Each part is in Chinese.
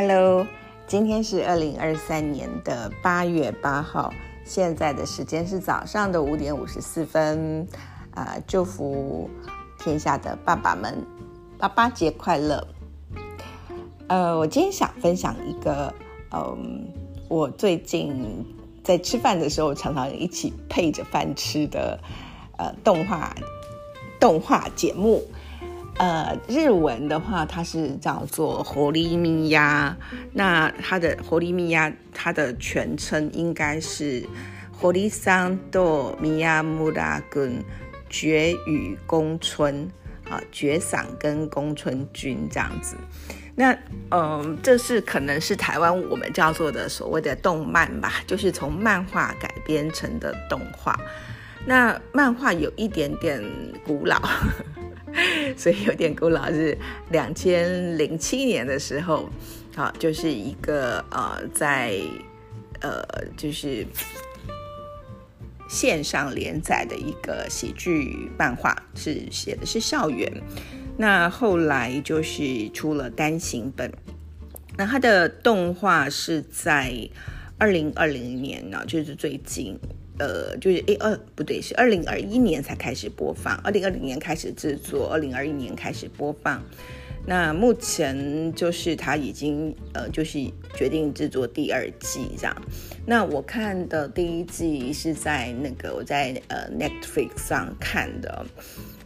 Hello，今天是二零二三年的八月八号，现在的时间是早上的五点五十四分。啊、祝福天下的爸爸们，爸爸节快乐！呃，我今天想分享一个，嗯，我最近在吃饭的时候常常一起配着饭吃的，呃，动画动画节目。呃，日文的话，它是叫做《活力米亚》，那它的《活力米亚》它的全称应该是《活力桑多米亚穆拉根绝雨宫村》啊，绝嗓跟宫村君这样子。那嗯，这是可能是台湾我们叫做的所谓的动漫吧，就是从漫画改编成的动画。那漫画有一点点古老。所以有点古老，是两千零七年的时候，好，就是一个呃，在呃，就是线上连载的一个喜剧漫画，是写的是校园。那后来就是出了单行本，那它的动画是在二零二零年呢，就是最近。呃，就是诶，二不对，是二零二一年才开始播放，二零二零年开始制作，二零二一年开始播放。那目前就是他已经呃，就是决定制作第二季这样。那我看的第一季是在那个我在呃 Netflix 上看的，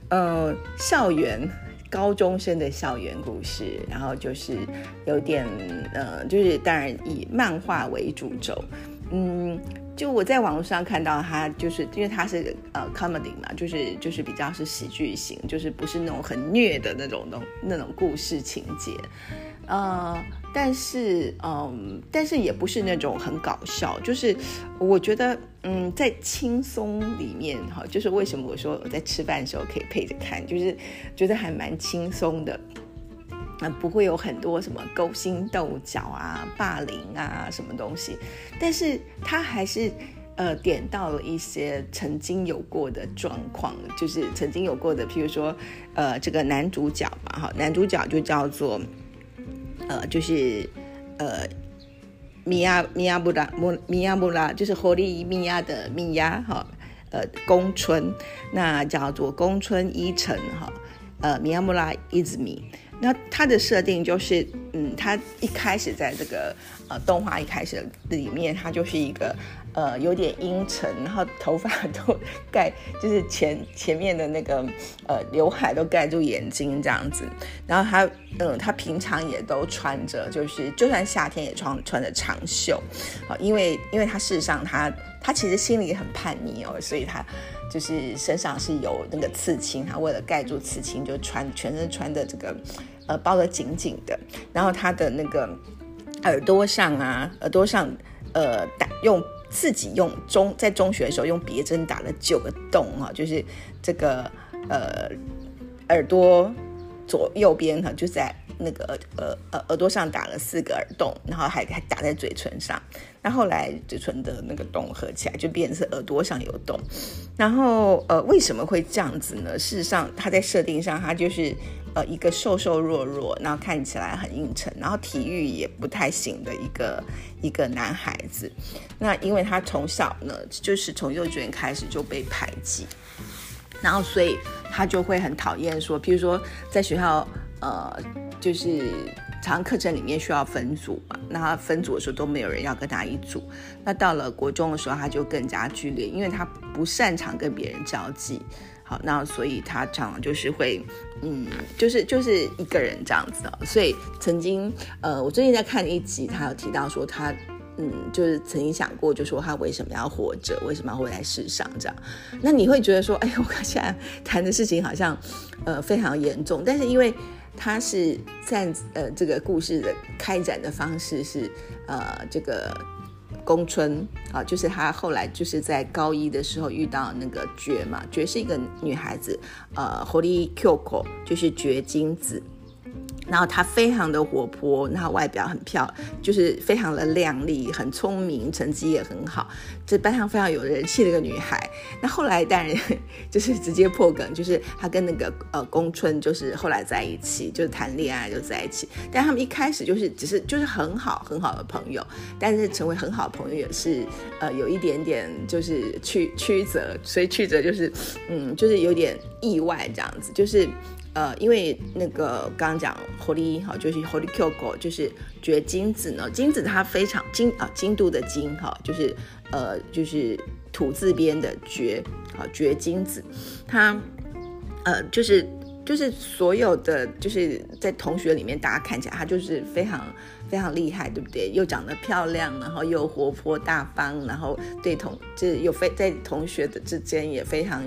呃，校园高中生的校园故事，然后就是有点呃，就是当然以漫画为主轴，嗯。就我在网络上看到他，就是因为他是呃 comedy 嘛，就是就是比较是喜剧型，就是不是那种很虐的那种那种那种故事情节，呃，但是嗯，但是也不是那种很搞笑，就是我觉得嗯，在轻松里面哈，就是为什么我说我在吃饭的时候可以配着看，就是觉得还蛮轻松的。不会有很多什么勾心斗角啊、霸凌啊什么东西，但是他还是呃点到了一些曾经有过的状况，就是曾经有过的，譬如说呃这个男主角嘛，哈，男主角就叫做呃就是呃米亚米亚布拉米米亚布拉，就是活力米亚的米亚哈，呃宫村，那叫做宫村一成哈，呃米亚布拉伊兹米。那它的设定就是，嗯，他一开始在这个呃动画一开始里面，他就是一个呃有点阴沉，然后头发都盖，就是前前面的那个呃刘海都盖住眼睛这样子，然后他嗯他平常也都穿着，就是就算夏天也穿穿着长袖，啊，因为因为他事实上他他其实心里很叛逆哦，所以他。就是身上是有那个刺青，他为了盖住刺青，就穿全身穿的这个，呃，包得紧紧的。然后他的那个耳朵上啊，耳朵上，呃，打用自己用中在中学的时候用别针打了九个洞啊，就是这个呃耳朵左右边哈，就在。那个耳耳耳朵上打了四个耳洞，然后还还打在嘴唇上。那后来嘴唇的那个洞合起来，就变成耳朵上有洞。然后呃，为什么会这样子呢？事实上，他在设定上，他就是呃一个瘦瘦弱弱，然后看起来很阴沉，然后体育也不太行的一个一个男孩子。那因为他从小呢，就是从幼稚园开始就被排挤，然后所以他就会很讨厌说，譬如说在学校呃。就是常课程里面需要分组嘛，那他分组的时候都没有人要跟他一组。那到了国中的时候，他就更加剧烈，因为他不擅长跟别人交际。那所以他常常就是会，嗯，就是就是一个人这样子。所以曾经，呃，我最近在看一集，他有提到说他，嗯，就是曾经想过，就说他为什么要活着，为什么要活在世上这样。那你会觉得说，哎，我现在 谈的事情好像，呃，非常严重，但是因为。他是在呃这个故事的开展的方式是呃这个宫村啊，就是他后来就是在高一的时候遇到那个绝嘛，绝是一个女孩子，呃，Holy Koko，就是绝金子。然后她非常的活泼，然后外表很漂亮，就是非常的靓丽，很聪明，成绩也很好，这班上非常有人气的一个女孩。那后来当然就是直接破梗，就是她跟那个呃宫春就是后来在一起，就是谈恋爱就在一起。但他们一开始就是只是就是很好很好的朋友，但是成为很好的朋友也是呃有一点点就是曲曲折，所以曲折就是嗯就是有点意外这样子，就是。呃，因为那个刚刚讲狐狸哈，就是狐狸 Q 狗就是掘金子呢。金子它非常金啊，金度的金哈，就是呃，就是土字边的掘，啊掘金子，它呃就是就是所有的就是在同学里面，大家看起来他就是非常。非常厉害，对不对？又长得漂亮，然后又活泼大方，然后对同就是有非在同学的之间也非常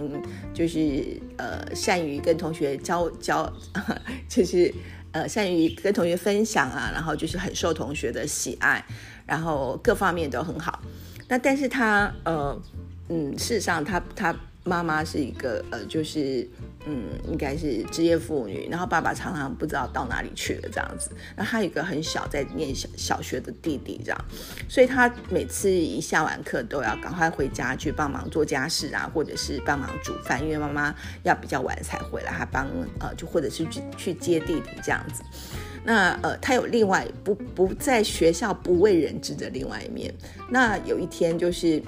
就是呃善于跟同学交交，就是呃善于跟同学分享啊，然后就是很受同学的喜爱，然后各方面都很好。那但是他呃嗯，事实上他他。妈妈是一个呃，就是嗯，应该是职业妇女，然后爸爸常常不知道到哪里去了这样子。那他有一个很小在念小小学的弟弟这样，所以他每次一下完课都要赶快回家去帮忙做家事啊，或者是帮忙煮饭，因为妈妈要比较晚才回来，他帮呃就或者是去去接弟弟这样子。那呃，他有另外不不在学校不为人知的另外一面。那有一天就是。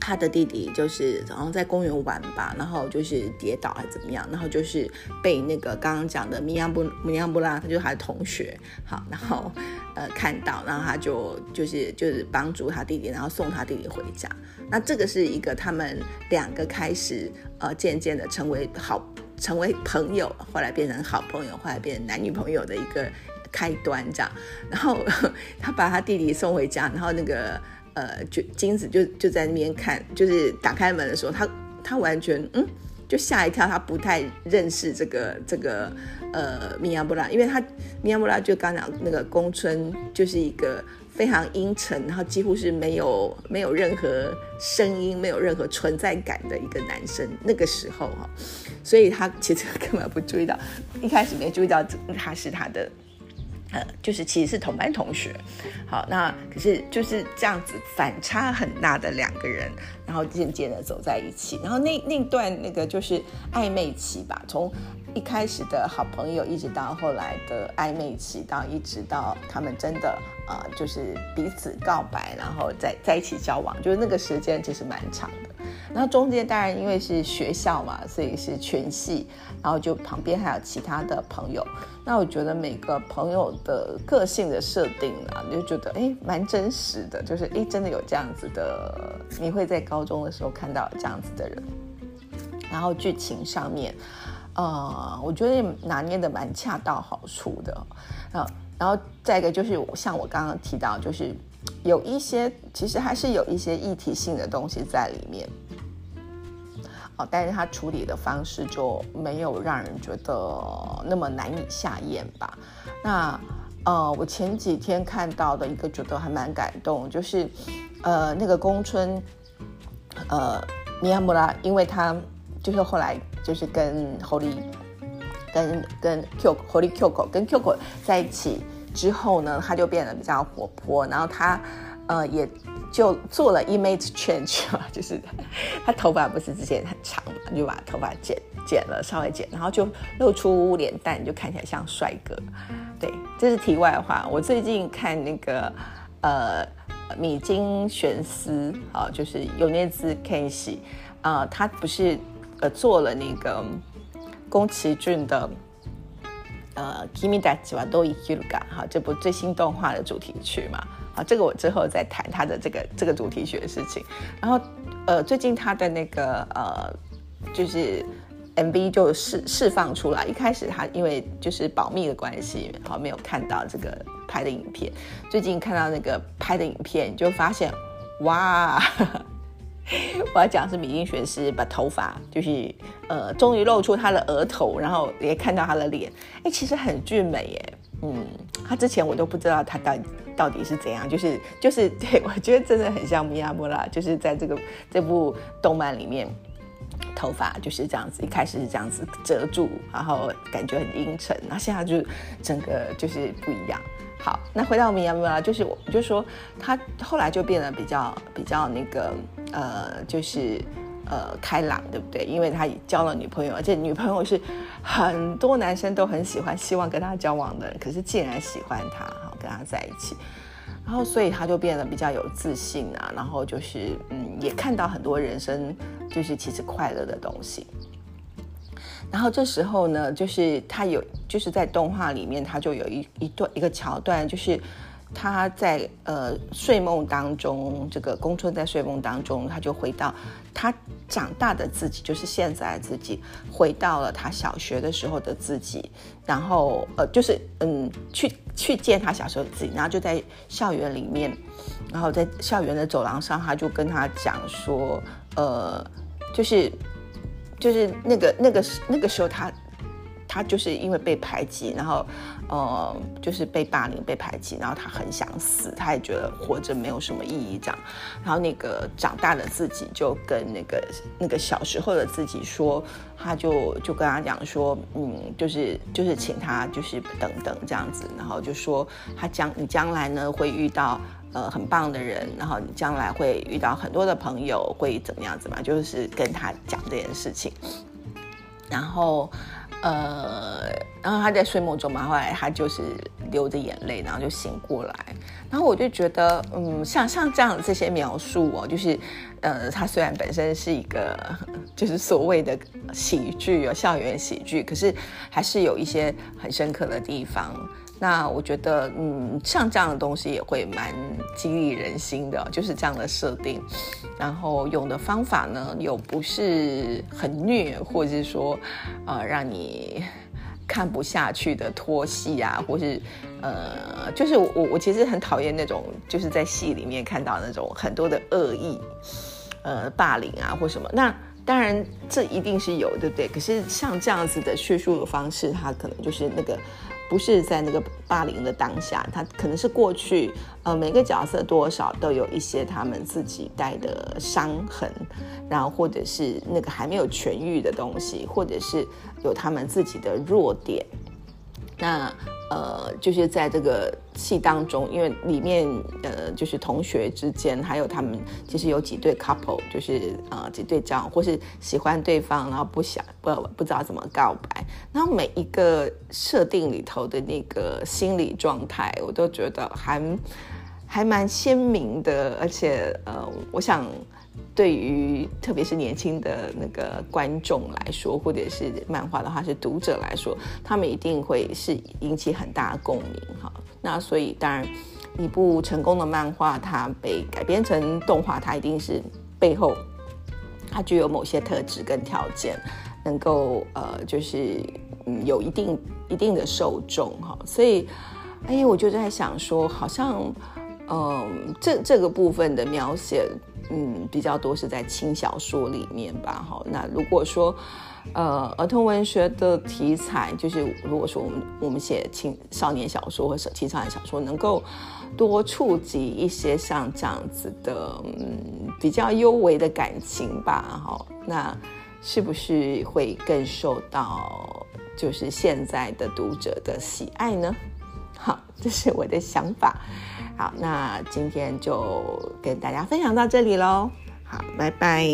他的弟弟就是好像在公园玩吧，然后就是跌倒还是怎么样，然后就是被那个刚刚讲的米亚布米亚布拉，他就是他的同学，好，然后呃看到，然后他就就是就是帮助他弟弟，然后送他弟弟回家。那这个是一个他们两个开始呃渐渐的成为好成为朋友，后来变成好朋友，后来变成男女朋友的一个开端这样。然后 他把他弟弟送回家，然后那个。呃，就金子就就在那边看，就是打开门的时候，他他完全嗯，就吓一跳，他不太认识这个这个呃米亚布拉，因为他米亚布拉就刚讲那个宫村就是一个非常阴沉，然后几乎是没有没有任何声音、没有任何存在感的一个男生。那个时候哈，所以他其实 根本不注意到，一开始没注意到他是他的。呃，就是其实是同班同学，好，那可是就是这样子反差很大的两个人，然后渐渐的走在一起，然后那那段那个就是暧昧期吧，从一开始的好朋友，一直到后来的暧昧期，到一直到他们真的呃就是彼此告白，然后在在一起交往，就是那个时间其实蛮长的。然后中间当然因为是学校嘛，所以是全系，然后就旁边还有其他的朋友。那我觉得每个朋友的个性的设定啊，就觉得哎蛮真实的，就是哎真的有这样子的，你会在高中的时候看到这样子的人。然后剧情上面，呃，我觉得拿捏的蛮恰到好处的。啊，然后再一个就是像我刚刚提到，就是有一些其实还是有一些议题性的东西在里面。哦，但是他处理的方式就没有让人觉得那么难以下咽吧？那呃，我前几天看到的一个觉得还蛮感动，就是呃那个宫村呃米亚穆拉，因为他就是后来就是跟 Holy 跟跟 Q Holy Q 口跟 Q 口在一起之后呢，他就变得比较活泼，然后他呃也。就做了 image change 嘛，就是他头发不是之前很长嘛，就把头发剪剪了，稍微剪，然后就露出脸蛋，就看起来像帅哥。对，这是题外话。我最近看那个呃米津玄师啊，就是有那只 Kenshi 啊，他不是呃做了那个宫崎骏的呃 Kimi da Jiwa do Ikiruga 哈这部最新动画的主题曲嘛。啊，这个我之后再谈他的这个这个主题曲的事情。然后，呃，最近他的那个呃，就是 MV 就释释放出来。一开始他因为就是保密的关系，好没有看到这个拍的影片。最近看到那个拍的影片，就发现哇，我要讲是米津玄师把头发就是呃，终于露出他的额头，然后也看到他的脸。哎，其实很俊美耶。嗯，他之前我都不知道他到底到底是怎样，就是就是 对我觉得真的很像米亚莫拉，就是在这个这部动漫里面，头发就是这样子，一开始是这样子遮住，然后感觉很阴沉，那现在就整个就是不一样。好，那回到我们亚米就是我就说他后来就变得比较比较那个呃，就是呃开朗，对不对？因为他交了女朋友，而且女朋友是很多男生都很喜欢，希望跟他交往的人，可是竟然喜欢他，好跟他在一起。然后，所以他就变得比较有自信啊，然后就是，嗯，也看到很多人生就是其实快乐的东西。然后这时候呢，就是他有，就是在动画里面，他就有一一段一个桥段，就是。他在呃睡梦当中，这个宫春在睡梦当中，他就回到他长大的自己，就是现在的自己，回到了他小学的时候的自己，然后呃就是嗯去去见他小时候的自己，然后就在校园里面，然后在校园的走廊上，他就跟他讲说，呃，就是就是那个那个那个时候他。他就是因为被排挤，然后，呃，就是被霸凌、被排挤，然后他很想死，他也觉得活着没有什么意义这样。然后那个长大的自己就跟那个那个小时候的自己说，他就就跟他讲说，嗯，就是就是请他就是等等这样子，然后就说他将你将来呢会遇到呃很棒的人，然后你将来会遇到很多的朋友，会怎么样子嘛？就是跟他讲这件事情，然后。呃，然后他在睡梦中嘛，后来他就是流着眼泪，然后就醒过来。然后我就觉得，嗯，像像这样这些描述哦，就是，呃，他虽然本身是一个就是所谓的喜剧哦，校园喜剧，可是还是有一些很深刻的地方。那我觉得，嗯，像这样的东西也会蛮激励人心的，就是这样的设定。然后用的方法呢，又不是很虐，或者是说，呃，让你 看不下去的拖戏啊，或是，呃，就是我我其实很讨厌那种，就是在戏里面看到那种很多的恶意，呃，霸凌啊或什么。那当然这一定是有，对不对？可是像这样子的叙述的方式，它可能就是那个。不是在那个霸凌的当下，他可能是过去，呃，每个角色多少都有一些他们自己带的伤痕，然后或者是那个还没有痊愈的东西，或者是有他们自己的弱点，那。呃，就是在这个戏当中，因为里面呃，就是同学之间，还有他们其实有几对 couple，就是呃几对这样，或是喜欢对方，然后不想不不知道怎么告白，然后每一个设定里头的那个心理状态，我都觉得还还蛮鲜明的，而且呃，我想。对于特别是年轻的那个观众来说，或者是漫画的话，是读者来说，他们一定会是引起很大的共鸣哈。那所以当然，一部成功的漫画，它被改编成动画，它一定是背后它具有某些特质跟条件，能够呃，就是嗯有一定一定的受众哈。所以，哎，我就在想说，好像嗯这这个部分的描写。嗯，比较多是在轻小说里面吧。哈，那如果说，呃，儿童文学的题材，就是如果说我们我们写青少年小说或者青少年小说，能够多触及一些像这样子的，嗯，比较幽微的感情吧。哈，那是不是会更受到就是现在的读者的喜爱呢？好，这是我的想法。好，那今天就跟大家分享到这里喽。好，拜拜。